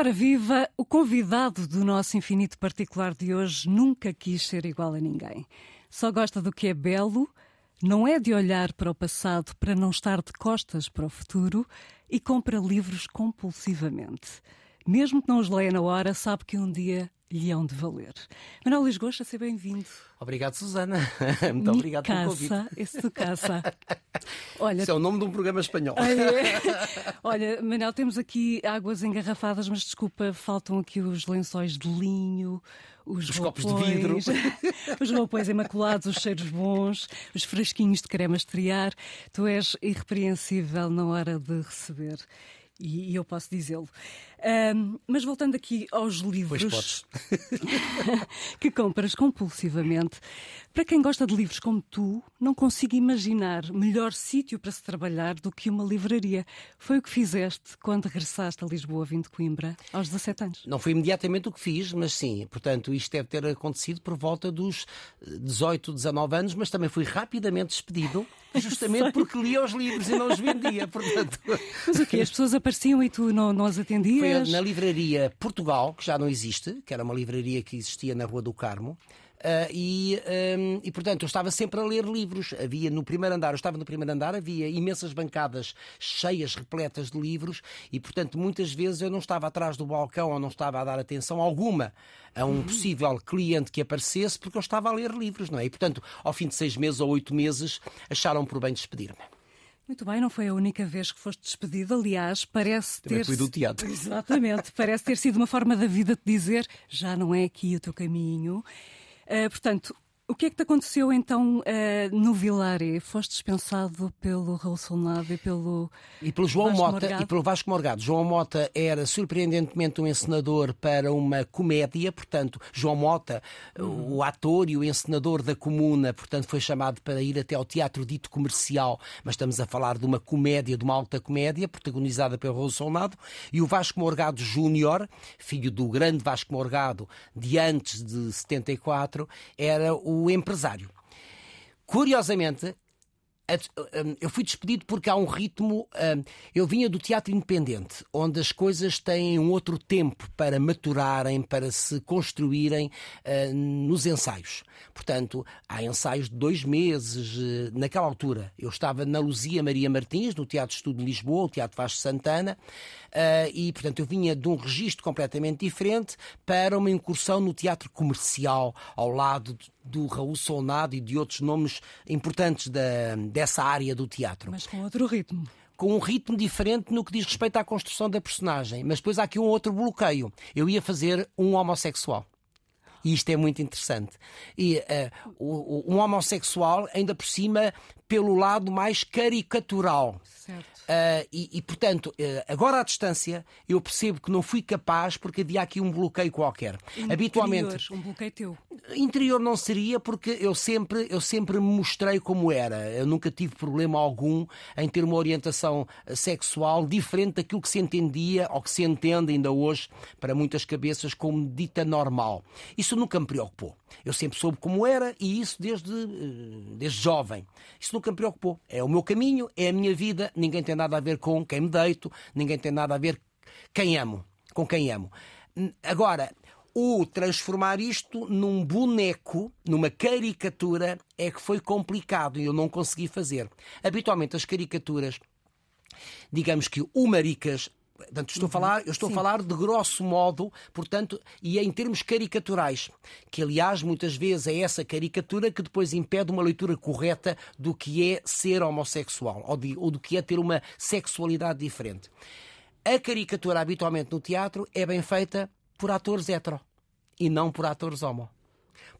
Ora viva, o convidado do nosso infinito particular de hoje nunca quis ser igual a ninguém. Só gosta do que é belo, não é de olhar para o passado para não estar de costas para o futuro e compra livros compulsivamente. Mesmo que não os leia na hora, sabe que um dia lhe hão de valer. Manuel Lisgocha, seja bem-vindo. Obrigado, Susana. Muito obrigado caça, pelo convite. Esse do caça. Olha, Isso é o nome de um programa espanhol. Ah, é? Olha, Manel, temos aqui águas engarrafadas, mas desculpa, faltam aqui os lençóis de linho, os, Os copos de roupões, vidro. os roupões imaculados, os cheiros bons, os frasquinhos de creme a estrear. Tu és irrepreensível na hora de receber. E e eu posso dizê-lo. Ahm, mas voltando aqui aos Pois livros podes. que compras compulsivamente, para quem gosta de livros como tu, não consigo imaginar melhor sítio para se trabalhar do que uma livraria. Foi o que fizeste quando regressaste a Lisboa, vindo de Coimbra, aos 17 anos. Não foi imediatamente o que fiz, mas sim. Portanto, isto deve ter acontecido por volta dos 18, 19 anos, mas também fui rapidamente despedido, justamente porque lia os livros e não os vendia. Portanto, Mas o quê? As pessoas apareciam e tu não, não as foi atendias? na livraria Portugal, que já não existe, que era uma livraria que existia na Rua do Carmo. Ah, e, hum, e, portanto, eu estava sempre a ler livros. Havia no primeiro andar, eu estava no primeiro andar, havia imensas bancadas cheias, repletas de livros, e, portanto, muitas vezes eu não estava atrás do balcão ou não estava a dar atenção alguma a um possível cliente que aparecesse, porque eu estava a ler livros, não é? E, portanto, ao fim de seis meses ou oito meses, acharam por bem despedir-me. Muito bem, não foi a única vez que foste despedido. Aliás, parece Também ter. fui do teatro. Exatamente, parece ter sido uma forma da vida de dizer já não é aqui o teu caminho. Ah, portanto, o que é que te aconteceu então ah, no Vilare? Foste dispensado pelo Raul Solnado e pelo. E pelo João Vasco Mota Morgado. e pelo Vasco Morgado. João Mota era surpreendentemente um encenador para uma comédia, portanto, João Mota, o ator e o encenador da comuna, portanto, foi chamado para ir até ao teatro dito comercial, mas estamos a falar de uma comédia, de uma alta comédia, protagonizada pelo Raul Solnado, e o Vasco Morgado Júnior, filho do grande Vasco Morgado de antes de 74, era o empresário. Curiosamente, a- um, eu fui despedido porque há um ritmo. um, Eu vinha do teatro independente, onde as coisas têm um outro tempo para maturarem, para se construírem uh, nos ensaios. Portanto, há ensaios de dois meses. uh, Naquela altura, eu estava na Luzia Maria Martins, no Teatro Estudo de Lisboa, o Teatro Vasco Santana, e, portanto, eu vinha de um registro completamente diferente para uma incursão no teatro comercial, ao lado de- do Raul Solnado e de outros nomes importantes da, dessa área do teatro. Mas com outro ritmo. Com um ritmo diferente no que diz respeito à construção da personagem. Mas depois há aqui um outro bloqueio. Eu ia fazer um homossexual. E isto é muito interessante. E eh, o- um homossexual, ainda por cima, pelo lado mais caricatural. Certo. Ah, e, e, portanto, eh, agora à distância, eu percebo que não fui capaz porque havia aqui um bloqueio qualquer. Habitualmente, Interior, Um bloqueio teu. Interior não seria porque eu sempre, eu sempre me mostrei como era. Eu nunca tive problema algum em ter uma orientação eh, sexual diferente daquilo que se entendia ou que se entende ainda hoje para muitas cabeças como dita normal. Isso nunca me preocupou. Eu sempre soube como era e isso desde, eh, desde jovem. Isso nunca me preocupou. É o meu caminho, é a minha vida, ninguém tem nada a ver com quem me deito, ninguém tem nada a ver quem amo, com quem amo. Agora, o transformar isto num boneco, numa caricatura, é que foi complicado e eu não consegui fazer. Habitualmente as caricaturas, digamos que o maricas, portanto, estou a falar, eu estou a falar de grosso modo, portanto, e em termos caricaturais, que aliás muitas vezes é essa caricatura que depois impede uma leitura correta do que é ser homossexual ou, de- ou do que é ter uma sexualidade diferente. A caricatura habitualmente no teatro é bem feita por atores hetero e não por atores homo.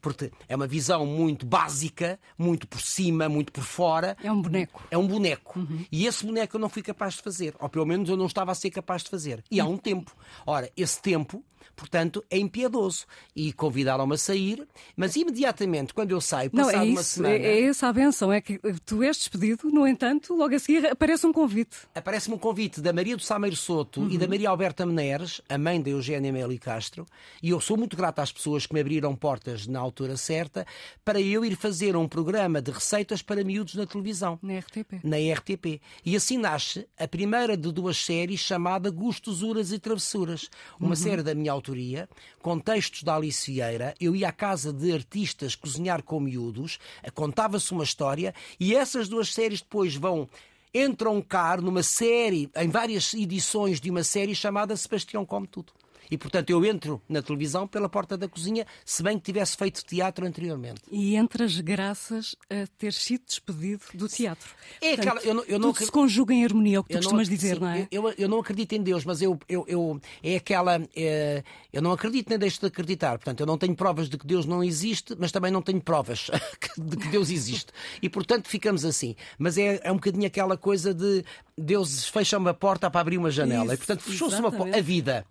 Porque é uma visão muito básica, muito por cima, muito por fora. É um boneco. É um boneco. E esse boneco eu não fui capaz de fazer. Ou pelo menos eu não estava a ser capaz de fazer. E há um tempo. Ora, esse tempo Portanto, é impiedoso. E convidaram-me a sair, mas imediatamente, quando eu saio, Não, passado é uma isso, semana. é, é essa a benção, é que tu és despedido, no entanto, logo a seguir aparece um convite. Aparece-me um convite da Maria do Sameiro Soto e da Uhum. Maria Alberta Meneres, a mãe da Eugénia Meli Castro, e eu sou muito grato às pessoas que me abriram portas na altura certa para eu ir fazer um programa de receitas para miúdos na televisão. Na RTP. Na RTP. E assim nasce a primeira de duas séries chamada Gostosuras e Travessuras. Uma série da minha autoria, com textos da Alice Vieira. Eu ia à casa de artistas cozinhar com miúdos, contava-se uma história, e essas duas séries depois vão entram cá numa série, em várias edições de uma série chamada Sebastião Come Tudo. E, portanto, eu entro na televisão pela porta da cozinha, se bem que tivesse feito teatro anteriormente. E entras graças a ter sido despedido do teatro. É Portanto, aquela- eu não- eu não tudo se conjuga em harmonia, é o que tu costumas ac- dizer, sim, não é? Eu, eu não acredito em Deus, mas eu, eu, eu é aquela. é, eu não acredito nem deixo de acreditar. Portanto, eu não tenho provas de que Deus não existe, mas também não tenho provas de que Deus existe. E portanto ficamos assim. Mas é, é um bocadinho aquela coisa de Deus fecha uma porta para abrir uma janela. Isso, e portanto fechou-se uma porta. A vida.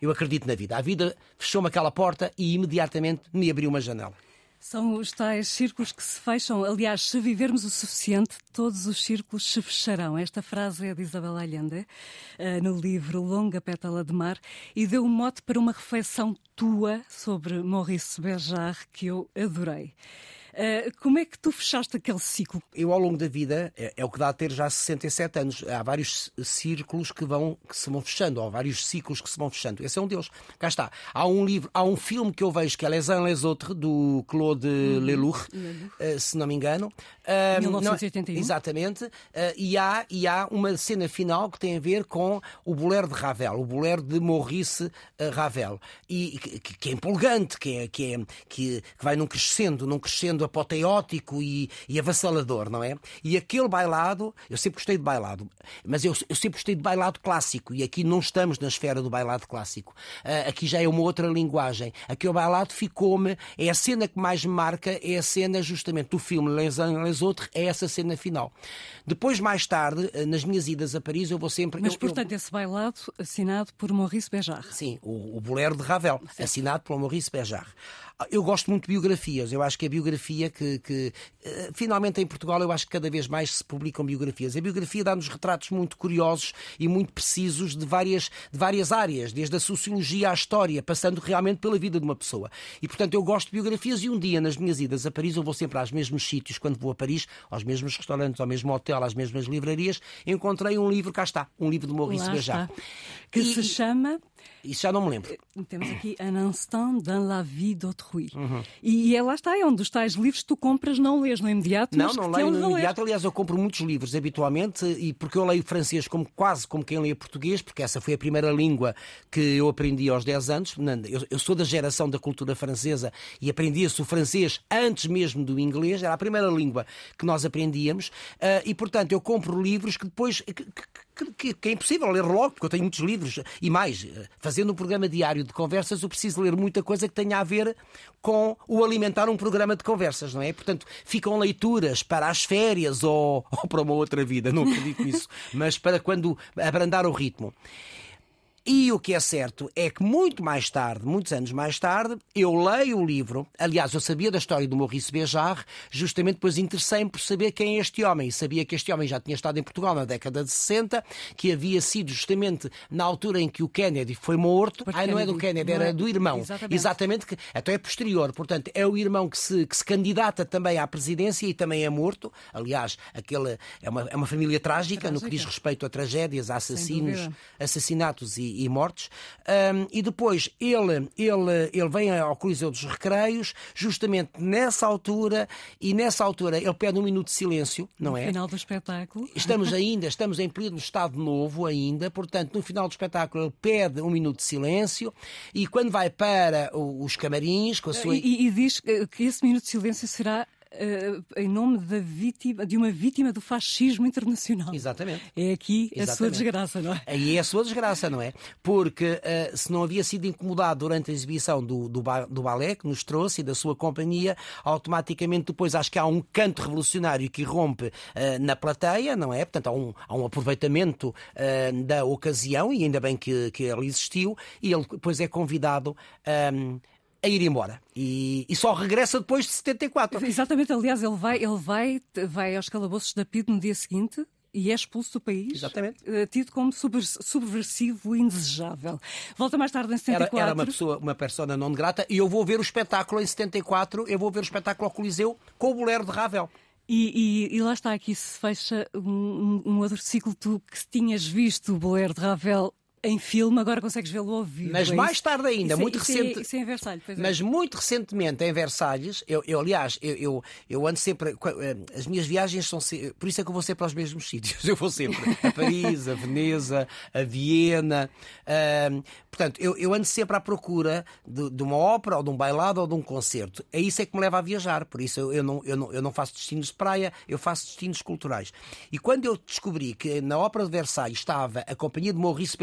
Eu acredito na vida. A vida fechou-me aquela porta e imediatamente me abriu uma janela. São os tais círculos que se fecham. Aliás, se vivermos o suficiente, todos os círculos se fecharão. Esta frase é de Isabel Allende, eh, no livro Longa Pétala de Mar, e deu um mote para uma reflexão tua sobre Maurice Béjart que eu adorei. Eh, como é que tu fechaste aquele ciclo? eu ao longo da vida, é, é o que dá a ter já 67 anos, há vários círculos que, vão, que se vão fechando, ou vários ciclos que se vão fechando. Esse é um deles. Cá está. Há um livro, há um filme que eu vejo que é Les Uns les Autres, do Claude Lelouch, eh, se não me engano. Ah, não- 1981. exatamente. Ah, e, há, e há uma cena final que tem a ver com o bolero de Ravel, o bolero de Maurice ah, Ravel. E que, que- é empolgante, que, é, que, é, que, que vai num crescendo, num crescendo apoteótico e, e avassalador, não é? E aquele bailado, eu sempre gostei de bailado, mas eu, eu sempre gostei de bailado clássico, e aqui não estamos na esfera do bailado clássico. Ah, aqui já é uma outra linguagem. Aqui o bailado ficou-me, é a cena que mais me marca, é a cena justamente do filme Les les Autres, é essa cena final. Depois, mais tarde, ah, nas minhas idas a Paris, eu vou sempre. Mas, eu- eu- portanto, esse bailado assinado por Maurice Béjart. Sim, o, o Bolero de Ravel, assinado pelo Maurice Béjart. Ah, Eu gosto muito de biografias. Eu acho que a biografia que, que, eh, finalmente em Portugal eu acho que cada vez mais se publicam biografias. A biografia dá-nos retratos muito curiosos e muito precisos de várias, de várias áreas, desde a sociologia à história, passando realmente pela vida de uma pessoa. E portanto eu gosto de biografias e um dia nas minhas idas a Paris eu vou sempre aos mesmos sítios quando vou a Paris, aos mesmos restaurantes, ao mesmo hotel, às mesmas livrarias, encontrei um livro, cá está, um livro de Maurice está. Que E- se chama Isso já não me lembro. Temos aqui Un instant dans la vie d'autrui. Uhum. E, e é lá está, é um dos tais livros que tu compras, não lês no imediato, Não, não leio no imediato. Aliás, eu compro muitos livros habitualmente e porque eu leio francês como quase como quem lê português, porque essa foi a primeira língua que eu aprendi aos 10 anos. Eu, eu sou da geração da cultura francesa e aprendia-se o francês antes mesmo do inglês, era a primeira língua que nós aprendíamos. ah, e portanto, eu compro livros que depois. que- que- que, que- é impossível ler logo, porque eu tenho muitos livros. E mais, eh, fazendo um programa diário de conversas, eu preciso ler muita coisa que tenha a ver com o alimentar um programa de conversas, não é? Portanto, ficam leituras para as férias ou, ou para uma outra vida, não acredito nisso, mas para quando abrandar o ritmo. E o que é certo é que muito mais tarde, muitos anos mais tarde, eu leio o livro. Aliás, eu sabia da história do Maurice Béjart, justamente depois interessei-me por saber quem é este homem. E sabia que este homem já tinha estado em Portugal na década de 60, que havia sido justamente na altura em que o Kennedy foi morto. Porque Ai, não é do Kennedy, era é? do irmão. Exatamente. Exatamente, que até é posterior. Portanto, é o irmão que se, que se candidata também à presidência e também é morto. Aliás, aquele, é, uma, é uma família trágica, no que Trágica. diz respeito a tragédias, a assassinos, assassinatos e, e mortes. Ahm, e depois ele, ele, ele vem ao Coliseu dos Recreios, justamente nessa altura, e nessa altura ele pede um minuto de silêncio, não é? Final do espetáculo. Estamos ainda, estamos em pleno Estado Novo ainda, portanto, no final do espetáculo ele pede um minuto de silêncio e quando vai para os camarins com a sua. E, e diz que esse minuto de silêncio será uh, em nome da vítima, de uma vítima do fascismo internacional. Exatamente. É aqui Exatamente. a sua desgraça, não é? Aí é a sua desgraça, não é? Porque uh, se não havia sido incomodado durante a exibição do, do, do balé que nos trouxe e da sua companhia, automaticamente depois acho que há um canto revolucionário que rompe uh, na plateia, não é? Portanto, há um, há um aproveitamento da ocasião e ainda bem que, que ele existiu e ele depois é convidado. Um, a ir embora. E, e, só regressa depois de 74. Exatamente, aliás, ele vai, ele vai, vai aos calabouços da PID no dia seguinte e é expulso do país, Exatamente. Eh, tido como subversivo e indesejável. Volta mais tarde em 74. Era, era uma pessoa, uma persona não grata, e eu vou ver o espetáculo em 74, eu vou ver o espetáculo ao Coliseu com o Bolero de Ravel. E, e, e, lá está, aqui se fecha um, um outro ciclo tu, que tinhas visto o Bolero de Ravel em filme, agora consegues vê-lo ao vivo. Mas é mais tarde ainda, isso, muito isso recente. É, isso é em Versalhes, pois é. Mas muito recentemente em Versalhes, eu, eu aliás, eu, eu, eu, ando sempre. Eh, as minhas viagens são. Por isso é que eu vou sempre aos mesmos sítios. Eu vou sempre a Paris, a Veneza, a Viena. Portanto, eu, eu ando sempre à procura de, de, uma ópera, ou de um bailado, ou de um concerto. É isso é que me leva a viajar. Por isso eu, eu, não, eu, não, eu não faço destinos de praia, eu faço destinos culturais. E quando eu descobri que na Ópera de Versalhes estava a companhia de Maurice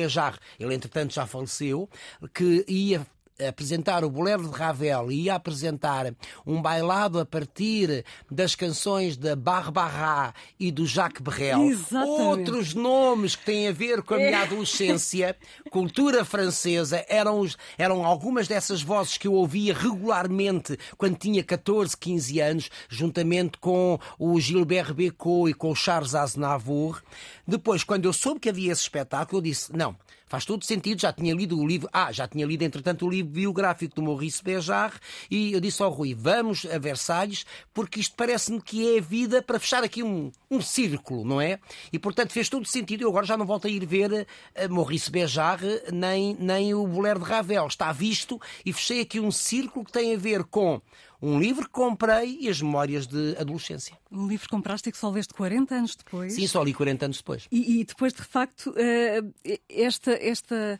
Ele entretanto já faleceu, que ia apresentar o Bolero de Ravel e ia apresentar um bailado a partir das canções da Barbara e do Jacques Brel. Exatamente. Outros nomes que têm a ver com a minha é. adolescência, cultura francesa, eram, os, eram algumas dessas vozes que eu ouvia regularmente quando tinha 14, 15 anos, juntamente com o Gilbert Bécaud e com o Charles Aznavour. Depois, quando eu soube que havia esse espetáculo, eu disse: não, faz todo sentido, já tinha lido o livro, ah, já tinha lido entretanto o livro biográfico do Maurice Bejar e eu disse ao Rui: vamos a Versalhes, porque isto parece-me que é a vida para fechar aqui um, um círculo, não é? E portanto fez todo sentido. Eu agora já não volto a ir ver a Maurice Bejar nem, nem o Bolero de Ravel. Está visto e fechei aqui um círculo que tem a ver com um livro que comprei e as memórias de adolescência. Um livro que compraste e que só leste 40 anos depois? Sim, só li 40 anos depois. E, e depois, de facto, eh, esta, esta,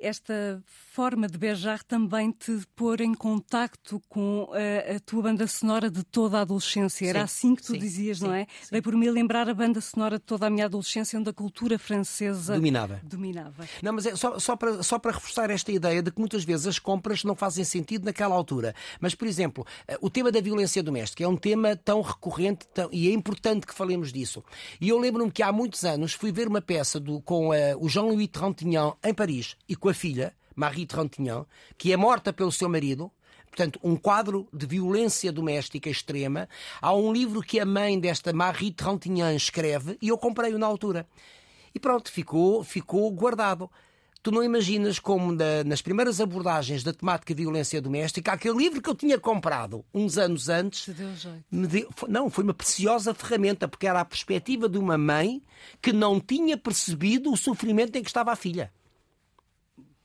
esta forma de beijar também te pôr em contacto com a, a tua banda sonora de toda a adolescência. Era sim, assim que tu sim, dizias, sim, não é? Dei por mim lembrar a banda sonora de toda a minha adolescência, onde a cultura francesa dominava. dominava. Não, mas é só, só, para, só para reforçar esta ideia de que muitas vezes as compras não fazem sentido naquela altura. Mas, por exemplo, eh, o tema da violência doméstica é um tema tão recorrente tão, e é importante que falemos disso. E eu lembro-me que há muitos anos fui ver uma peça do, com uh, o Jean-Louis Trintignant em Paris e com a filha. Marie Trintignant, que é morta pelo seu marido, portanto, um quadro de violência doméstica extrema. Há um livro que a mãe desta Marie Trintignant escreve e eu comprei-o na altura. E pronto, ficou, ficou guardado. Tu não imaginas como na, nas primeiras abordagens da temática de violência doméstica, aquele livro que eu tinha comprado uns anos antes, me deu, não, foi uma preciosa ferramenta, porque era a perspectiva de uma mãe que não tinha percebido o sofrimento em que estava a filha.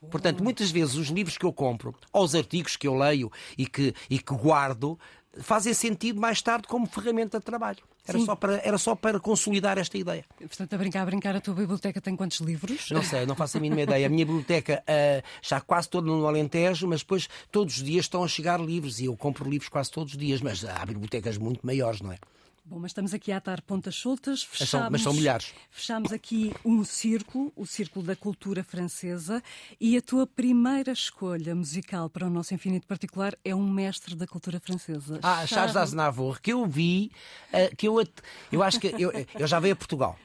Portanto, muitas vezes os livros que eu compro, ou os artigos que eu leio e que, e que guardo, fazem sentido mais tarde como ferramenta de trabalho. Era só, para, era só para consolidar esta ideia. Portanto, a brincar, a brincar, a tua biblioteca tem quantos livros? Não sei, não faço a mínima ideia. A minha biblioteca uh, está quase toda no Alentejo, mas depois todos os dias estão a chegar livros e eu compro livros quase todos os dias, mas há bibliotecas muito maiores, não é? Bom, mas estamos aqui a atar pontas soltas. Fechamos, são, mas são milhares. Fechamos aqui um círculo, o círculo da cultura francesa, e a tua primeira escolha musical para o nosso infinito particular é um mestre da cultura francesa. Ah, Charles Aznavour, que eu vi, uh, que eu, eu acho que eu, eu já veio a Portugal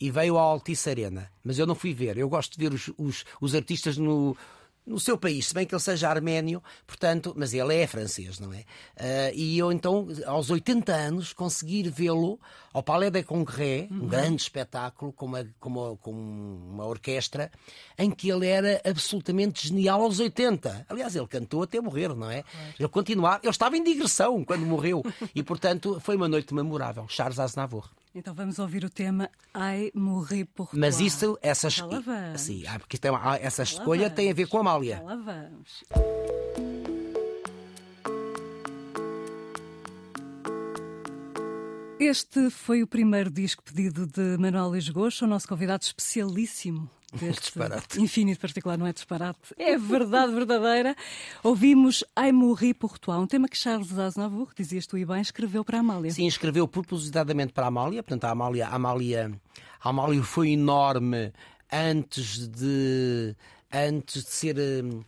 e veio ao Altice Arena, mas eu não fui ver. Eu gosto de ver os, os, os artistas no no seu país, se bem que ele seja arménio, portanto, mas ele é francês, não é? Uh, e eu então, aos 80 anos, consegui vê-lo ao Palais des Congrès, uhum. um grande espetáculo com uma, com, uma, com uma orquestra, em que ele era absolutamente genial aos 80. Aliás, ele cantou até morrer, não é? Claro. Ele continuava, ele estava em digressão quando morreu, e portanto foi uma noite memorável. Charles Aznavour. Então vamos ouvir o tema Ai Morrer por Mas isso, essa, Já lá vamos. Sim, ah, porque tem uma, essa escolha tem a ver com a Amália. Já lá vamos. Este foi o primeiro disco pedido de Manuel Luís Gosto, o nosso convidado especialíssimo deste disparate. infinito particular, não é disparate, é verdade verdadeira. Ouvimos Ai Morri por Toi, um tema que Charles Aznavour, dizias tu e bem, escreveu para a Amália. Sim, escreveu propositadamente para a Amália, portanto a Amália, a Amália, a Amália foi enorme antes de, antes de ser hum,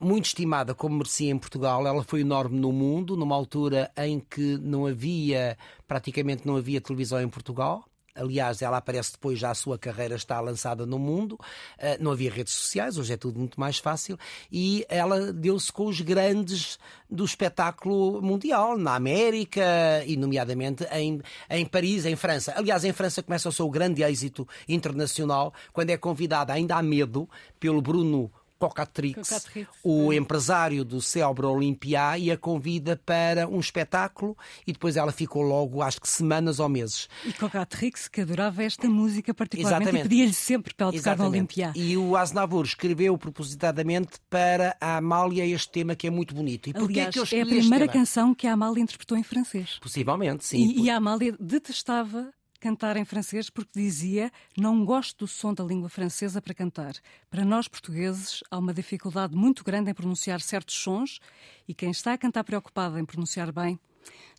muito estimada como merecia em Portugal, ela foi enorme no mundo, numa altura em que não havia, praticamente não havia televisão em Portugal. Aliás, ela aparece depois, já a sua carreira está lançada no mundo. Uh, não havia redes sociais, hoje é tudo muito mais fácil. E ela deu-se com os grandes do espetáculo mundial, na América e, nomeadamente, em, em Paris, em França. Aliás, em França começa o seu grande êxito internacional quando é convidada, ainda há medo, pelo Bruno Cocatrix, Cocatrix, o empresário do Célebre Olympia, e a convida para um espetáculo e depois ela ficou logo, acho que semanas ou meses. E Cocatrix, que adorava esta música particularmente Exatamente. e pedia-lhe sempre para ela tocar no. Olympia. E o Aznavour escreveu propositadamente para a Amália este tema que é muito bonito. E porquê Aliás, que eu é escolhi a este primeira canção que a Amália interpretou em francês. Possivelmente, sim. E, e a Amália detestava cantar em francês porque dizia não gosto do som da língua francesa para cantar. Para nós portugueses há uma dificuldade muito grande em pronunciar certos sons e quem está a cantar preocupado em pronunciar bem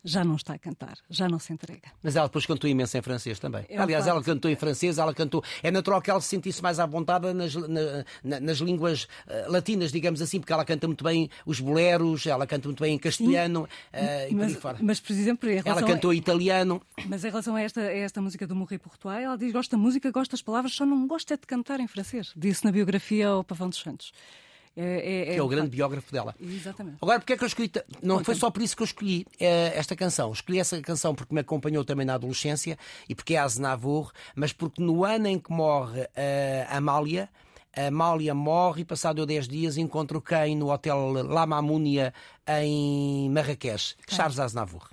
já não está a cantar, já não se entrega. Mas ela depois cantou imenso em francês também. É um Aliás, facto. ela cantou em francês, ela cantou. É natural que ela se sentisse mais à vontade nas, na- na- nas línguas eh, latinas, digamos assim, porque ela canta muito bem os boleros, ela canta muito bem em castelhano eh, e por aí Mas, fora. mas, por exemplo, em Ela cantou italiano. a, mas em relação a esta, a esta música do Morri por Toi, ela diz gosta da música, gosta das palavras, só não gosta é de cantar em francês. Disse na biografia ao Pavão dos Santos. É, que é o grande biógrafo dela. Exatamente. Agora, porque é que eu escolhi? Não foi só por isso que eu escolhi eh, esta canção. Escolhi essa canção porque me acompanhou também na adolescência e porque é Aznavour, mas porque no ano em que morre eh, Amália, a Amália morre e, passado 10 dias, encontro quem no hotel La Mamounia em Marrakech? Charles Aznavour.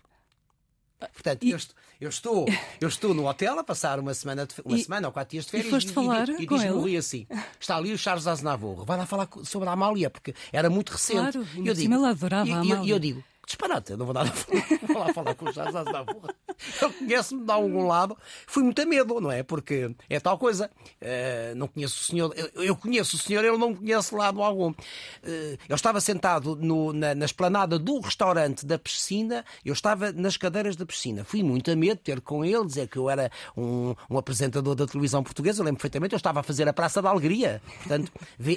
Portanto, eu, est- eu estou, eu estou no hotel a passar uma semana, de uma E- semana ou quatro dias de férias foste falar e, diz-me ele? Rui assim: está ali o Charles Aznavour, vai lá falar sobre a Amália, porque era muito recente. Claro, E por cima ele adorava e- a e- E Amália. eu digo: disparate, eu não vou, dar, vou lá falar com o Charles Aznavour. Ele conhece-me de algum lado. Fui muito a medo, não é? Porque é tal coisa. eh, não conheço o senhor, eu, eu conheço o senhor, ele não conhece lado algum. Eh, eu estava sentado no- na, na esplanada do restaurante da piscina, eu estava nas cadeiras da piscina. Fui muito a medo ter com ele, dizer que eu era um, um apresentador da televisão portuguesa. Eu lembro perfeitamente, eu estava a fazer a Praça da Alegria. Portanto,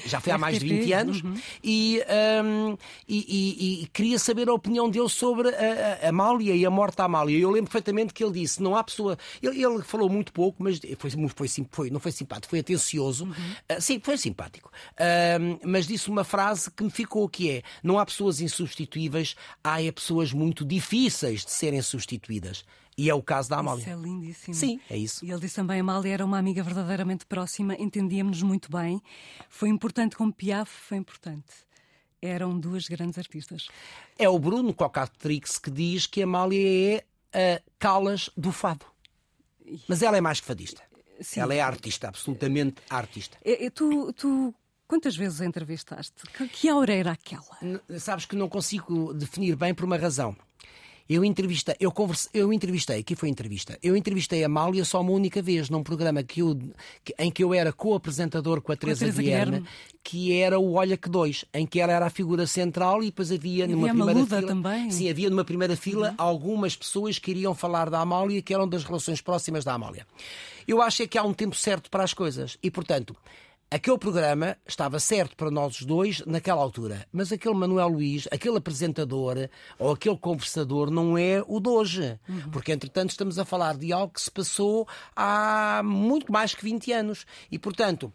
já foi há mais de RTP, 20 anos. E, hum, e- e- e queria saber a opinião dele sobre a, a Amália e a morte da Amália. Eu lembro perfeitamente que ele disse: não há pessoa. Ele, ele falou muito pouco, mas foi, foi, foi- não foi simpático, foi atencioso. Ah, sim, foi simpático. Hum, mas disse uma frase que me ficou: que é: não há pessoas insubstituíveis, há é pessoas muito difíceis de serem substituídas. E é o caso da Amália. Isso é lindíssimo. Sim, é isso. E ele disse também: a Amália era uma amiga verdadeiramente próxima, entendíamos-nos muito bem. Foi importante como Piaf foi importante. Eram duas grandes artistas. É o Bruno Cocatrix que diz que a Amália é a Calas do fado. Mas ela é mais que fadista. Sim. Ela é artista, absolutamente artista. E- e tu, tu quantas vezes a entrevistaste? Que, que aura era aquela? N- Sabes que não consigo definir bem por uma razão. Eu entrevistei, eu, eu entrevistei, aqui foi entrevista, eu entrevistei a Amália só uma única vez, num programa que eu, que- em que eu era co-apresentador com a Teresa Teresa Guilherme, Guilherme. que era o Olha que Dois, em que ela era a figura central e depois havia numa havia primeira fila. também. Uhum. Sim, havia numa primeira fila algumas pessoas que iriam falar da Amália, que eram das relações próximas da Amália. Eu acho é que há um tempo certo para as coisas e, portanto, aquele programa estava certo para nós os dois naquela altura, mas aquele Manuel Luís, aquele apresentador ou aquele conversador não é o de hoje, Uhum. porque entretanto estamos a falar de algo que se passou há muito mais que 20 anos e, portanto.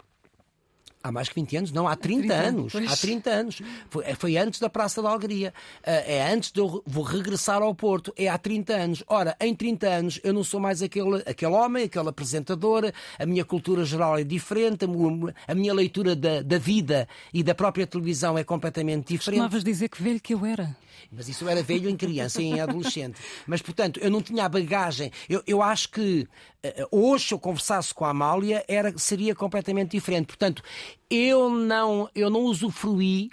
Há mais que 20 anos? Não, há 30, 30, anos. pois. Há 30 anos. Foi, foi antes da Praça da Alegria. É antes de eu vou regressar ao Porto. É há 30 anos. Ora, em 30 anos eu não sou mais aquele, aquele homem, aquele apresentador. A minha cultura geral é diferente. A minha leitura da, da vida e da própria televisão é completamente diferente. Costumavas dizer que velho que eu era. Mas isso era velho em criança e em adolescente. Mas, portanto, eu não tinha a bagagem. Eu, eu acho que eh, hoje, se eu conversasse com a Amália, era, seria completamente diferente. Portanto, eu não, eu não usufruí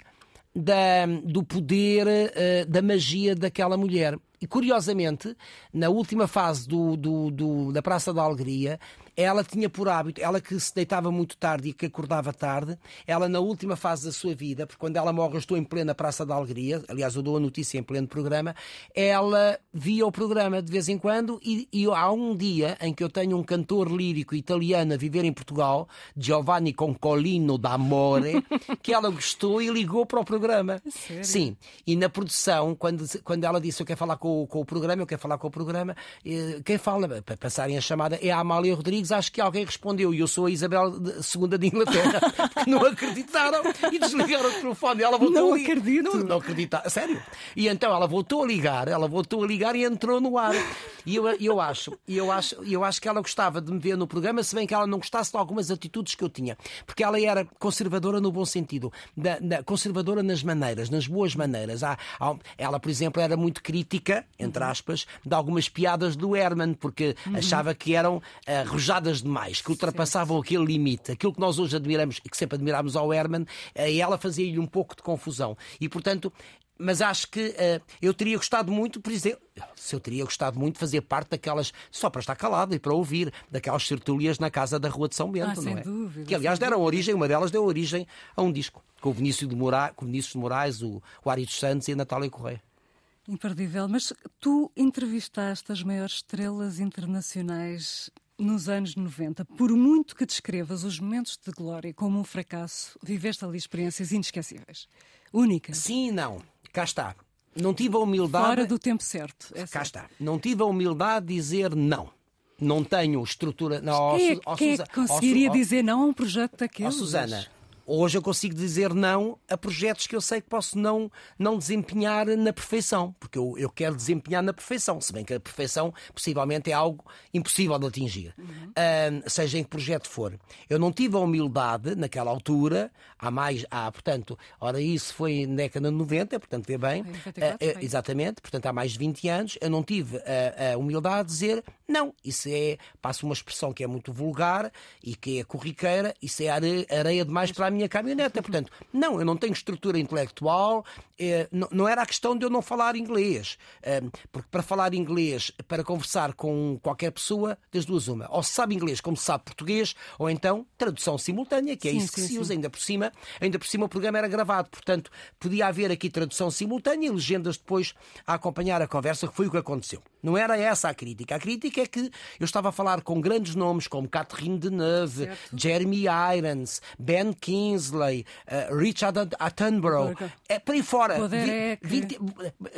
da, do poder, eh, da magia daquela mulher. E, curiosamente, na última fase do, do- do- da Praça da Alegria, ela tinha por hábito, ela que se deitava muito tarde e que acordava tarde, ela na última fase da sua vida, porque quando ela morre, eu estou em plena Praça da Alegria, aliás, eu dou a notícia em pleno programa, ela via o programa de vez em quando e, e há um dia em que eu tenho um cantor lírico italiano a viver em Portugal, Giovanni Concolino d'Amore, que ela gostou e ligou para o programa. Sério? Sim, e na produção, quando, quando ela disse eu quero falar com, o- com o programa, eu quero falar com o programa, eh, quem fala para passarem a chamada é a Amália Rodrigues, acho que alguém respondeu e eu sou a Isabel II de Inglaterra, porque não acreditaram e desligaram o telefone. Ela voltou Não a li- acredito. Não, não acredita, sério. E então ela voltou a ligar, ela voltou a ligar e entrou no ar. E eu, eu acho, eu acho, eu acho que ela gostava de me ver no programa, se bem que ela não gostasse de algumas atitudes que eu tinha, porque ela era conservadora no bom sentido, da- da- conservadora nas maneiras, nas boas maneiras. Há- há- ela, por exemplo, era muito crítica, entre aspas, de algumas piadas do Herman, porque achava que eram arrojadas demais, que ultrapassavam aquele limite, aquilo que nós hoje admiramos e que sempre admirámos ao Herman, eh, ela fazia-lhe um pouco de confusão. E, portanto, mas acho que eh, eu teria gostado muito, por exemplo, se eu teria gostado muito de fazer parte daquelas, só para estar calado e para ouvir, daquelas tertúlias na casa da Rua de São Bento, Ah, não sem é? dúvida, que aliás deram origem, uma delas deu origem a um disco, com o Vinícius de Moraes, com o Vinícius de Moraes o, o Ari dos Santos e a Natália Correia. Imperdível. Mas tu entrevistaste as maiores estrelas internacionais nos anos 90. Por muito que descrevas os momentos de glória como um fracasso, viveste ali experiências inesquecíveis. Únicas. Sim e não, cá está. Não tive a humildade. Fora do tempo certo. É Cá certo. está. Não tive a humildade de dizer não. Não tenho estrutura. Não, ó, Quem é, ó, quem é que ó, conseguiria ó, dizer não a um projeto Ó daqueles? Susana, hoje eu consigo dizer não a projetos que eu sei que posso não, não desempenhar na perfeição, porque eu, eu quero desempenhar na perfeição, se bem que a perfeição possivelmente é algo impossível de atingir, Ah, seja em que projeto for. Eu não tive a humildade naquela altura, há mais, há, portanto, ora isso foi na década de 90, portanto, vê bem, Foi em 94, Ah, foi. exatamente, portanto, há mais de 20 anos, eu não tive a, a humildade de dizer não, isso é, passo uma expressão que é muito vulgar e que é corriqueira, isso é are- areia demais para a minha caminhoneta. Portanto, não, eu não tenho estrutura intelectual, eh, não, era a questão de eu não falar inglês. Eh, porque para falar inglês, para conversar com qualquer pessoa, das duas uma. Ou se sabe inglês como se sabe português, ou então tradução simultânea, que é Sim, isso que sim, se sim. usa. Ainda por cima, ainda por cima o programa era gravado, portanto, podia haver aqui tradução simultânea e legendas depois a acompanhar a conversa, que foi o que aconteceu. Não era essa a crítica. A crítica é que eu estava a falar com grandes nomes como Catherine Deneuve, Certo. Jeremy Irons, Ben Kingsley, eh, Richard Attenborough, é por aí fora. Poderek. Vi- 20,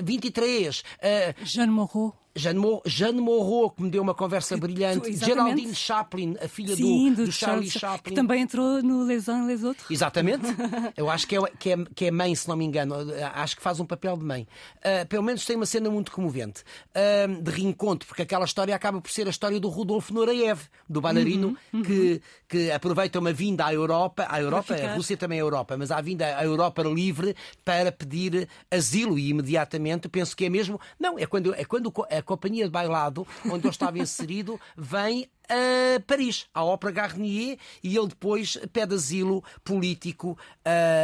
23. eh, Jeanne Moreau. Jeanne, Mo, Jeanne Moreau, que me deu uma conversa brilhante. exatamente. Geraldine Chaplin, a filha Sim, do, do, do Charlie Chaplin. que também entrou no Les uns les autres. Exatamente. Eu acho que é, que, é, que é mãe, se não me engano. Acho que faz um papel de mãe. Ah, pelo menos tem uma cena muito comovente. Ah, de reencontro, porque aquela história acaba por ser a história do Rodolfo Noraev, do bailarino, Que, que aproveita uma vinda à Europa. À Europa, a Rússia também é Europa, mas à vinda à Europa livre para pedir asilo e imediatamente penso que é mesmo. Não, é quando, é quando a companhia de bailado onde eu estava inserido vem a Paris, à Ópera Garnier, e ele depois pede asilo político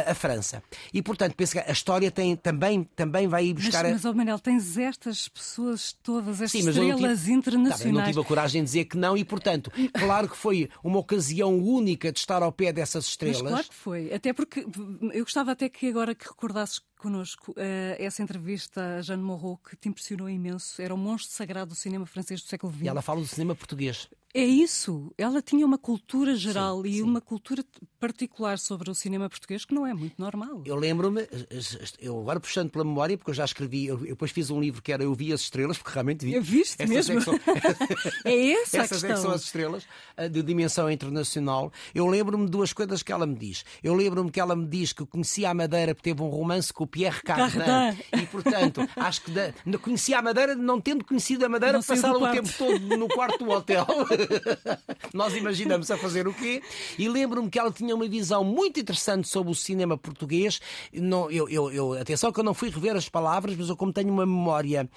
à França. E, portanto, penso que a história tem, também, também vai ir Mas, buscar... a- mas oh Manel, tens estas pessoas todas, estas Sim, mas estrelas tive, Tá bem, internacionais. não tive a coragem de dizer que não, e, portanto, claro que foi uma ocasião única de estar ao pé dessas Mas estrelas. claro que foi. Até porque eu gostava até que agora que recordasses connosco eh, essa entrevista a Jeanne Moreau que te impressionou imenso. Era o monstro sagrado do cinema francês do século XX. E ela fala do cinema português. É isso. Ela tinha uma cultura geral Sim, e sim. uma cultura particular sobre o cinema português que não é muito normal. Eu lembro-me, eu agora puxando pela memória, porque eu já escrevi, eu, eu depois fiz um livro que era Eu Vi as Estrelas, porque realmente vi. Eu viste Essas mesmo? É que são, É essa a essas é que questão. são as estrelas eh, de dimensão internacional. Eu lembro-me de duas coisas que ela me diz. Eu lembro-me que ela me diz que conhecia a Madeira porque teve um romance com o Pierre Cardin. Cardin. E, portanto, acho que da, conhecia a Madeira, não tendo conhecido a Madeira, passaram o quarto. tempo todo no quarto do hotel. Nós imaginamos a fazer o quê? E lembro-me que ela tinha uma visão muito interessante sobre o cinema português. Não, eu, eu, eu- atenção que eu não fui rever as palavras, mas eu como tenho uma memória,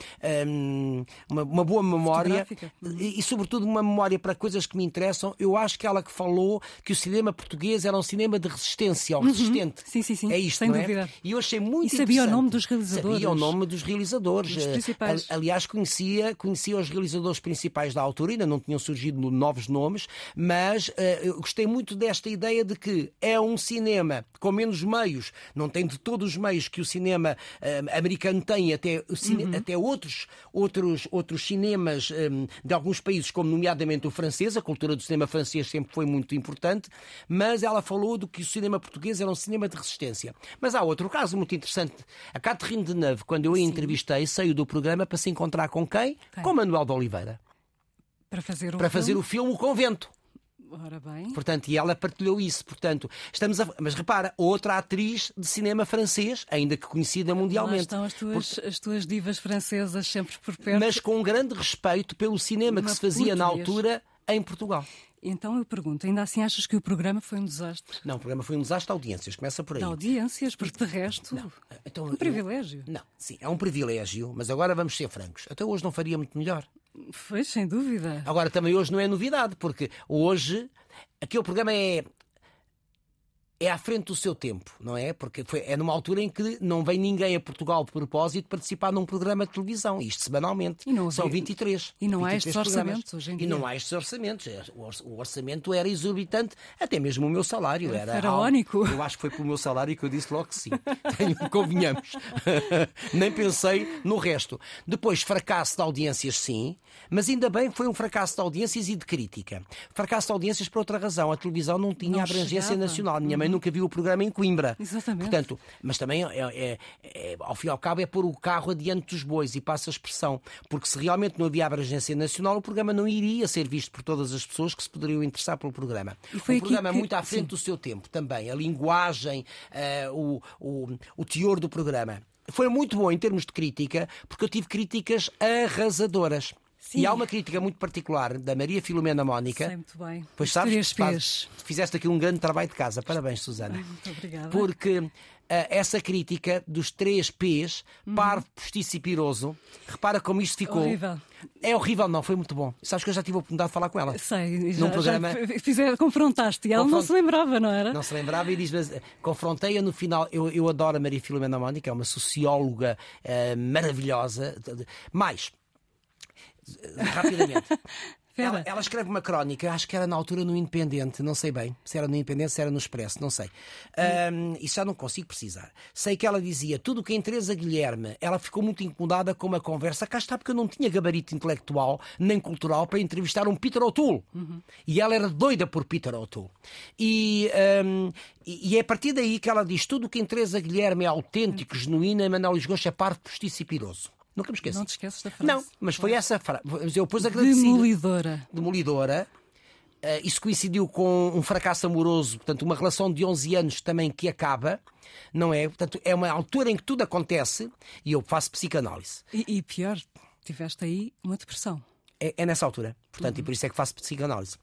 hum, uma, uma boa memória Fotográfica. e, e, sobretudo uma memória para coisas que me interessam, eu acho que ela que falou que o cinema português era um cinema de resistência, ou resistente. Sim, sim, sim. É isto, Sem não é? dúvida. E eu achei muito E sabia o nome dos realizadores. Sabia o nome dos realizadores. Dos Eh, principais. ali- Aliás, conhecia, conhecia os realizadores principais da altura, ainda não tinham surgido novos nomes, mas uh, gostei muito desta ideia de que é um cinema com menos meios, não tem de todos os meios que o cinema uh, americano tem, até, cine... uhum. até outros, outros, outros cinemas um, de alguns países, como nomeadamente o francês, a cultura do cinema francês sempre foi muito importante, mas ela falou do que o cinema português era um cinema de resistência. Mas há outro caso muito interessante. A Catherine Deneuve, quando eu a entrevistei, saiu do programa para se encontrar com quem? quem? Com Manuel de Oliveira. Para fazer o para filme? fazer o filme O Convento. Ora bem. Portanto, e ela partilhou isso. Portanto, estamos a... Mas repara, outra atriz de cinema francês, ainda que conhecida mundialmente. Lá estão as tuas, Porque... as tuas divas francesas sempre por perto. Mas com um grande respeito pelo cinema Uma que se fazia português. na altura em Portugal. Então eu pergunto, ainda assim achas que o programa foi um desastre? Não, o programa foi um desastre de audiências, começa por aí. De audiências, porque de resto. Não. Então, um privilégio. não, sim, é um privilégio, mas agora vamos ser francos. Até hoje não faria muito melhor. Foi, sem dúvida. Agora também hoje não é novidade, porque hoje aquele programa é é à frente do seu tempo, não é? Porque foi, é numa altura em que não vem ninguém a Portugal de propósito participar num programa de televisão, isto semanalmente. E não, São 23. E não 23 há estes orçamentos hoje em dia. E não há estes orçamentos. É, o orçamento era exorbitante, até mesmo o meu salário era. Faraónico. Algo, eu acho que foi pelo meu salário que eu disse logo que sim. Tenho, convenhamos. Nem pensei no resto. Depois, fracasso de audiências, sim, mas ainda bem foi um fracasso de audiências e de crítica. Fracasso de audiências por outra razão. A televisão não tinha não abrangência chegava. nacional. Minha mãe também nunca viu o programa em Coimbra. Exatamente. Portanto, mas também, é, é, é, ao fim e ao cabo, é pôr o carro adiante dos bois e passa a expressão. Porque se realmente não havia abrangência nacional, o programa não iria ser visto por todas as pessoas que se poderiam interessar pelo programa. E foi um programa que... muito à frente Sim. do seu tempo também. A linguagem, uh, o, o, o teor do programa. Foi muito bom em termos de crítica, porque eu tive críticas arrasadoras. Sim. E há uma crítica muito particular da Maria Filomena Mónica. Sei muito bem. Pois sabes, faz, fizeste aqui um grande trabalho de casa. Parabéns, Susana. Muito obrigada. Porque uh, essa crítica dos três P's, uhum. parvo, postiço e piroso, repara como isto ficou. Horrível. É horrível, não, foi muito bom. Sabes que eu já tive a oportunidade de falar com ela. Sei, já, programa... já fizer, confrontaste e ela Confront... não se lembrava, não era? Não se lembrava e diz confrontei-a no final. Eu, eu adoro a Maria Filomena Mónica, é uma socióloga uh, maravilhosa. Mais, rapidamente. Ela, ela, escreve uma crónica, acho que era na altura no Independente, não sei bem se era no Independente, se era no Expresso, não sei. Um, isso já não consigo precisar. Sei que ela dizia tudo o que em Teresa Guilherme, ela ficou muito incomodada com uma conversa. Cá está, porque eu não tinha gabarito intelectual nem cultural para entrevistar um Peter O'Toole. Uhum. E ela era doida por Peter O'Toole. E, um, e, é a partir daí que ela diz tudo o que em Teresa Guilherme é autêntico, uhum. genuíno, Emanuel Lisgocha é parvo, postiço e piroso. Nunca me esqueci. Não te esqueces da frase. Não, mas foi essa frase. Eu depois agradeci. Demolidora. Demolidora. Uh, isso coincidiu com um fracasso amoroso, portanto, uma relação de 11 anos também que acaba, não é? Portanto, é uma altura em que tudo acontece e eu faço psicanálise. E, e pior, tiveste aí uma depressão é, é nessa altura. Portanto, uhum. e por isso é que faço psicanálise.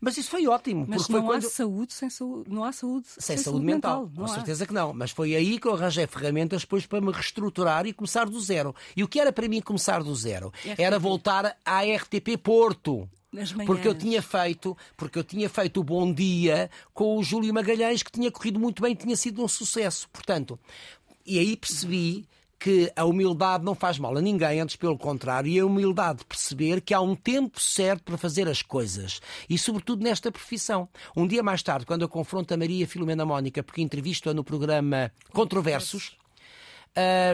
Mas isso foi ótimo. Mas porque não foi quando... há saúde sem saúde. Não há saúde sem, sem saúde, saúde, mental. mental. Com há. certeza que não. Mas foi aí que eu arranjei ferramentas depois para me reestruturar e começar do zero. E o que era para mim começar do zero? RTP. Era voltar à RTP Porto. Porque eu tinha feito, porque eu tinha feito o Bom Dia com o Júlio Magalhães que tinha corrido muito bem, tinha sido um sucesso. Portanto, e aí percebi que a humildade não faz mal a ninguém, antes pelo contrário, e a humildade de perceber que há um tempo certo para fazer as coisas. E sobretudo nesta profissão. Um dia mais tarde, quando eu confronto a Maria Filomena Mónica, porque entrevisto-a no programa Controversos,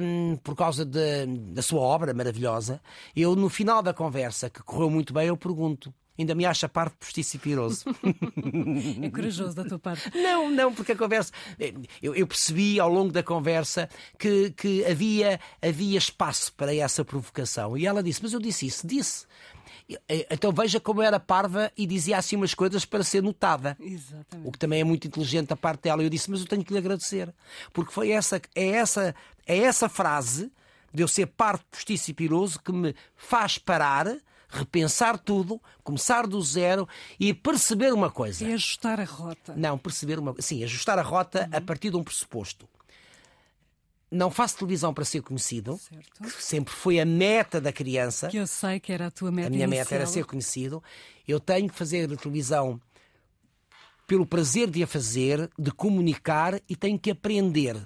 um, por causa de, da sua obra maravilhosa, eu no final da conversa, que correu muito bem, eu pergunto ainda me acha parte postiço e piroso. É corajoso da tua parte. Não, não, porque a conversa. Eu, eu, percebi ao longo da conversa que, que havia, havia espaço para essa provocação. E ela disse: Mas eu disse isso, disse. Então veja como era parva e dizia assim umas coisas para ser notada. Exatamente. O que também é muito inteligente da parte dela. Eu disse, mas eu tenho que lhe agradecer. Porque foi essa, é, essa, é essa frase de eu ser parte postiço e piroso que me faz parar repensar tudo, começar do zero e perceber uma coisa. E ajustar a rota. Não, perceber uma. Sim, ajustar a rota uhum. a partir de um pressuposto. Não faço televisão para ser conhecido, certo. que sempre foi a meta da criança. Que eu sei que era a tua meta. A minha inicial. meta era ser conhecido. Eu tenho que fazer televisão pelo prazer de a fazer, de comunicar e tenho que aprender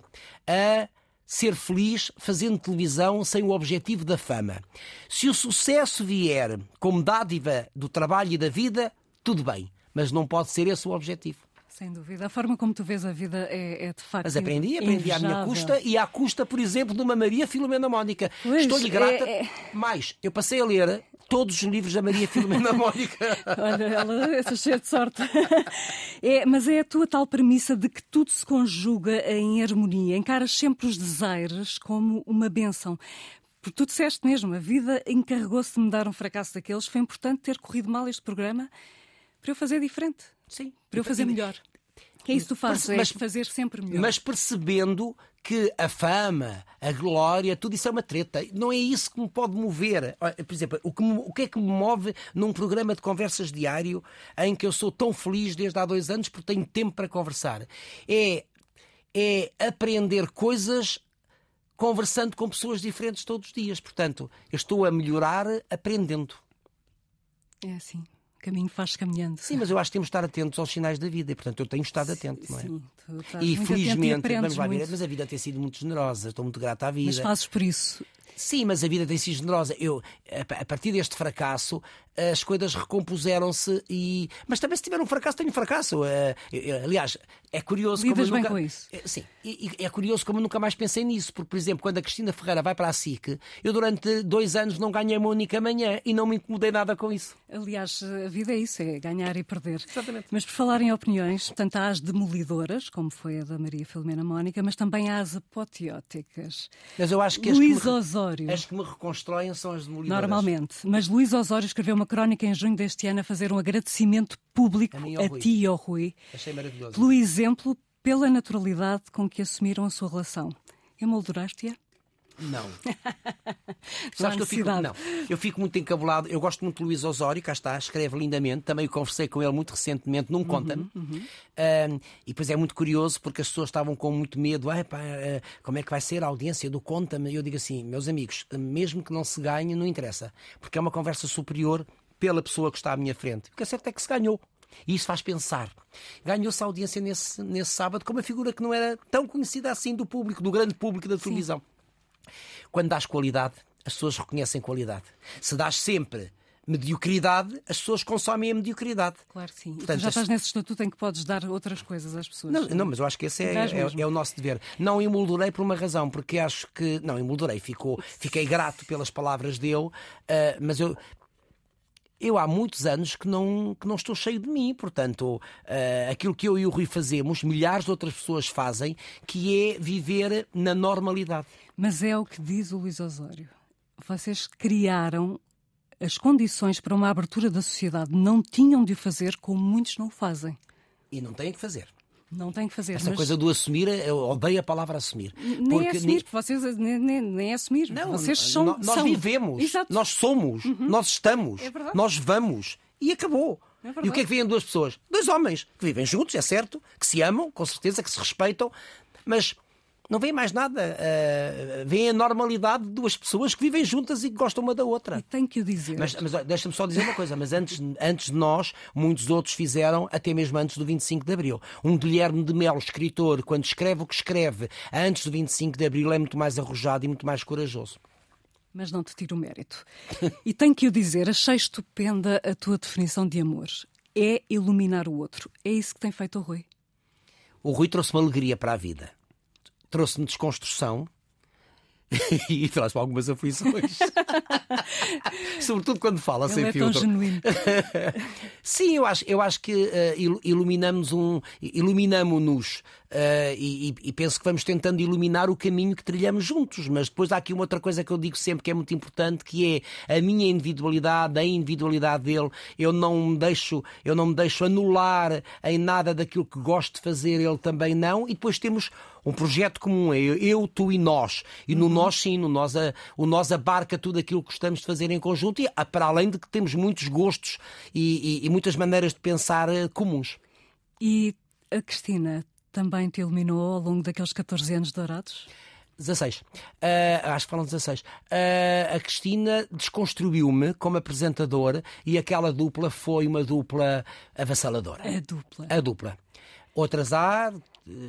a ser feliz fazendo televisão sem o objetivo da fama. Se o sucesso vier como dádiva do trabalho e da vida, tudo bem, mas não pode ser esse o objetivo. Sem dúvida. A forma como tu vês a vida é, é de facto. Mas aprendi, aprendi à minha custa e à custa, por exemplo, de uma Maria Filomena Mónica. Estou-lhe grata. é- é- Mais, eu passei a ler todos os livros da Maria Filomena Mónica. Olha, ela é cheia de sorte. É, mas é a tua tal premissa de que tudo se conjuga em harmonia. Encaras sempre os desaires como uma benção. Porque tu disseste mesmo, a vida encarregou-se de me dar um fracasso daqueles. Foi importante ter corrido mal este programa para eu fazer diferente. Sim. Para eu fazer melhor. Que é isso que tu fazes, Mas- é mas- fazer sempre melhor. Mas percebendo que a fama, a glória, tudo isso é uma treta. Não é isso que me pode mover. Por exemplo, o que, me- o que é que me move num programa de conversas diário em que eu sou tão feliz desde há dois anos porque tenho tempo para conversar? É, é aprender coisas conversando com pessoas diferentes todos os dias. Portanto, eu estou a melhorar aprendendo. É assim, caminho faz caminhando. Sim, mas eu acho que temos de estar atentos aos sinais da vida e, portanto, eu tenho estado atento, não é? Sim, tu estás E felizmente, aprendes vamos lá ver, mas a vida tem sido muito generosa, estou muito grata à vida. Mas fazes por isso. Sim, mas a vida tem sido generosa. Eu, a partir deste fracasso, as coisas recompuseram-se e. Mas também se tiver um fracasso, tenho um fracasso. Eh, eu- Aliás, é curioso Lidas como bem nunca... com isso? Eh, Sim, é curioso como eu nunca mais pensei nisso, porque, por exemplo, quando a Cristina Ferreira vai para a SIC, eu durante dois anos não ganhei uma única manhã e não me incomodei nada com isso. Aliás, a vida é isso, é ganhar e perder. Exatamente. Mas por falar em opiniões, portanto, há as demolidoras, como foi a da Maria Filomena Mónica, mas também há as apoteóticas. Mas eu acho que as Luís que me, Osório. as que me reconstroem são as demolidoras. Normalmente. Mas Luís Osório escreveu uma crónica em junho deste ano a fazer um agradecimento público A mim a Rui. ti e ao Rui, Achei maravilhoso. pelo exemplo, pela naturalidade com que assumiram a sua relação. Emolduraste-a? Não. Não Sabes que eu fico, não, eu fico muito encabulado. Eu gosto muito de Luís Osório, cá está, escreve lindamente. Também conversei com ele muito recentemente num Conta-me. Uhum, Ahm, e depois é muito curioso porque as pessoas estavam com muito medo. "Ai, pá, eh, como é que vai ser a audiência do Conta-me? E eu digo assim, meus amigos, mesmo que não se ganhe, não interessa. Porque é uma conversa superior pela pessoa que está à minha frente. O que é certo é que se ganhou. E isso faz pensar. Ganhou-se a audiência nesse, nesse sábado com uma figura que não era tão conhecida assim do público, do grande público da televisão. Quando dás qualidade, as pessoas reconhecem qualidade. Se dás sempre mediocridade, as pessoas consomem a mediocridade. Claro que sim. Portanto, já as- estás nesse estatuto em que podes dar outras coisas às pessoas. Não, não, mas eu acho que esse é, é- é o nosso dever. Não emoldurei por uma razão, porque acho que. Não, emoldurei, ficou, fiquei grato pelas palavras dele, ah, mas eu. Eu há muitos anos que não, que não estou cheio de mim, portanto, ah, aquilo que eu e o Rui fazemos, milhares de outras pessoas fazem, que é viver na normalidade. Mas é o que diz o Luís Osório. Vocês criaram as condições para uma abertura da sociedade. Não tinham de o fazer como muitos não o fazem. E não têm que fazer. Não têm que fazer. Essa mas coisa do assumir, eu odeio a palavra assumir. nem é assumir, porque vocês nem, nem, nem é assumir. Não, vocês são. nós são. vivemos, Exato. nós somos, nós estamos, É nós vamos e acabou. É e o que é que vêm duas pessoas? Dois homens que vivem juntos, é certo, que se amam, com certeza, que se respeitam, mas não vem mais nada. Uh, vem a normalidade de duas pessoas que vivem juntas e que gostam uma da outra. E tenho que o dizer. Mas, mas deixa-me só dizer uma coisa, mas antes, antes de nós, muitos outros fizeram, até mesmo antes do 25 de Abril. Um Guilherme de Melo, escritor, quando escreve o que escreve antes do 25 de Abril, é muito mais arrojado e muito mais corajoso. Mas não te tiro o mérito. e tenho que o dizer, achei estupenda a tua definição de amor. É iluminar o outro. É isso que tem feito o Rui. O Rui trouxe-me alegria para a vida. Trouxe-me desconstrução e trouxe-me algumas aflições. Sobretudo quando fala Ele sem é tão filtro. genuíno. Sim, eu acho, eu acho que il- iluminamos um, iluminamo-nos e, e- e penso que vamos tentando iluminar o caminho que trilhamos juntos. Mas depois há aqui uma outra coisa que eu digo sempre que é muito importante, que é a minha individualidade, a individualidade dele. Eu não me deixo, eu não me deixo anular em nada daquilo que gosto de fazer, ele também não. E depois temos um projeto comum, é eu, tu e nós. E no nós, sim, no nós, a, o nós abarca tudo aquilo que gostamos de fazer em conjunto, e ah, para além de que temos muitos gostos e, e- e muitas maneiras de pensar eh, comuns. E a Cristina também te iluminou ao longo daqueles 14 anos dourados? 16. Ah, acho que falam 16. Ah, a Cristina desconstruiu-me como apresentador e aquela dupla foi uma dupla avassaladora. A dupla. A dupla. Outras há,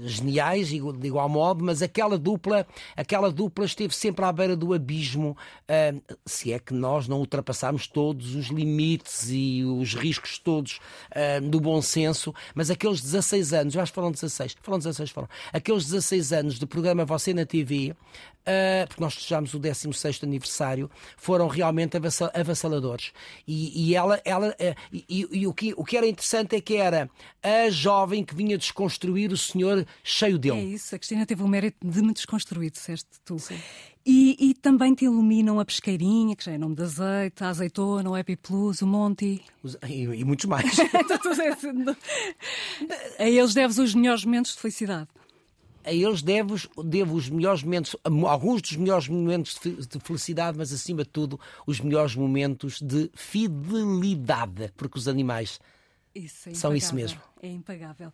geniais, de igual modo, mas aquela dupla, aquela dupla esteve sempre à beira do abismo, uh, se é que nós não ultrapassámos todos os limites e os riscos todos uh, do bom senso, mas aqueles 16 anos, eu acho que foram 16, foram 16, foram, aqueles 16 anos de programa Você na TV, uh, porque nós festejámos o 16 aniversário, foram realmente avassaladores. E, e ela, ela uh, e, e, o, que, o que era interessante é que era a jovem que vinha desconstruir o senhor cheio dele. É isso, a Cristina teve o mérito de me desconstruir, disseste tu. E, e, também te iluminam a pesqueirinha, que já é nome de azeite, a azeitona, o Happy Plus, o Monty. E, e muitos mais. a eles deves os melhores momentos de felicidade a eles devo, devo os melhores momentos, alguns dos melhores momentos de felicidade, mas acima de tudo, os melhores momentos de fidelidade, porque os animais isso é são isso mesmo. É impagável.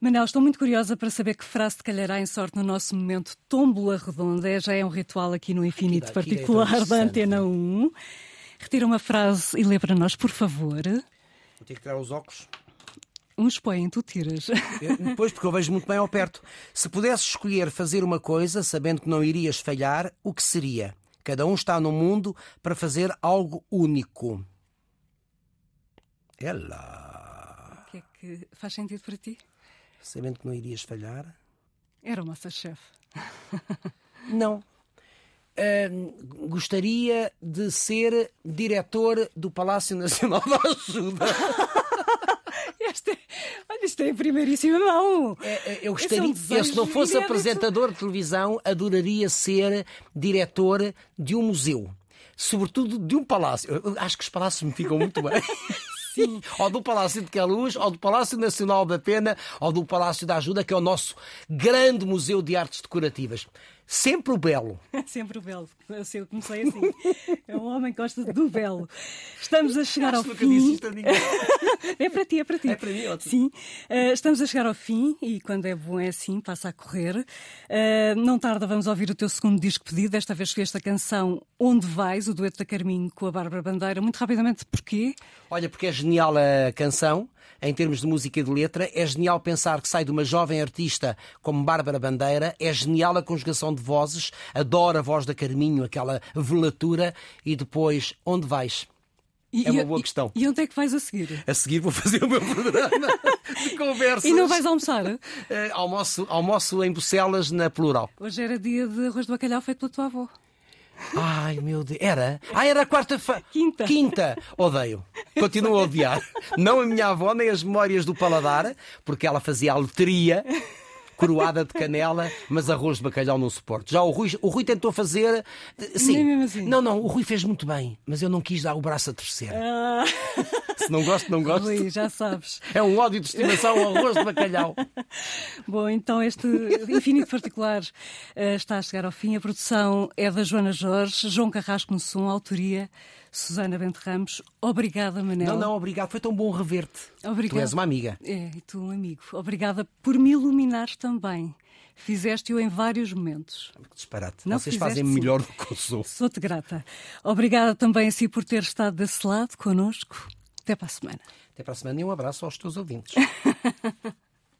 Manel, estou muito curiosa para saber que frase calhará em sorte no nosso momento Tómbola Redonda. É, já é um ritual aqui no Infinito aqui, Particular da Antena 1. Retira uma frase e lê para nós, por favor. Vou ter que tirar os óculos. Uns põem, tu tiras. Depois, porque eu vejo muito bem ao perto. Se pudesse escolher fazer uma coisa, sabendo que não irias falhar, o que seria? Cada um está no mundo para fazer algo único. Lá. O que é que faz sentido para ti? Sabendo que não irias falhar. Era o Masterchef. não. Uh, gostaria de ser diretor do Palácio Nacional da Ajuda. Este, é, olha, isto é em primeiríssima mão. É, é eu gostaria, é um eu, se não fosse apresentador de televisão, adoraria ser diretor de um museu. Sobretudo de um palácio. Eu acho que os palácios me ficam muito bem. Sim. ou do Palácio de Queluz, ou do Palácio Nacional da Pena, ou do Palácio da Ajuda, que é o nosso grande museu de artes decorativas. Sempre o belo. Sempre o belo. Eu comecei assim. É um homem que gosta do belo. Estamos a chegar Acho ao fim. Disse é para ti, é para ti. É para mim, ótimo. Sim. Uh, estamos a chegar ao fim e quando é bom é assim, passa a correr. Uh, não tarda, vamos ouvir o teu segundo disco pedido. Desta vez que esta canção Onde Vais, o dueto da Carminho com a Bárbara Bandeira. Muito rapidamente, porquê? Olha, porque é genial a canção em termos de música e de letra. É genial pensar que sai de uma jovem artista como Bárbara Bandeira. É genial a conjugação de vozes. Adoro a voz da Carminho, aquela velatura. E depois, onde vais? E, é uma boa e, questão. E onde é que vais a seguir? A seguir vou fazer o meu programa de conversas. E não vais almoçar? Uh, almoço, almoço em Bucelas, na Plural. Hoje era dia de arroz de bacalhau feito pela tua avó. Ai, meu Deus. Era? Ah, era quarta-feira. Quinta. Quinta. Odeio. Continuo a odiar. Não a minha avó, nem as memórias do paladar, porque ela fazia a loteria coroada de canela, mas arroz de bacalhau não suporto. Já o Rui, o Rui tentou fazer. Sim. Assim. Não, não, o Rui fez muito bem, mas eu não quis dar o braço a torcer. Ah. Se não gosto, não gosto. Rui, já sabes. É um ódio de estimação ao arroz de bacalhau. Bom, então este Infinito Particular uh, está a chegar ao fim. A produção é da Joana Jorge, João Carrasco no som, autoria Susana Bento Ramos, obrigada, Manel. Não, não, obrigado. Foi tão bom rever-te. Tu és uma amiga. É, e tu um amigo. Obrigada por me iluminares também. Fizeste-o em vários momentos. Disparate. Não Vocês fazem sim. melhor do que eu sou. Sou-te grata. Obrigada também a si por ter estado desse lado connosco. Até para a semana. Até para a semana e um abraço aos teus ouvintes.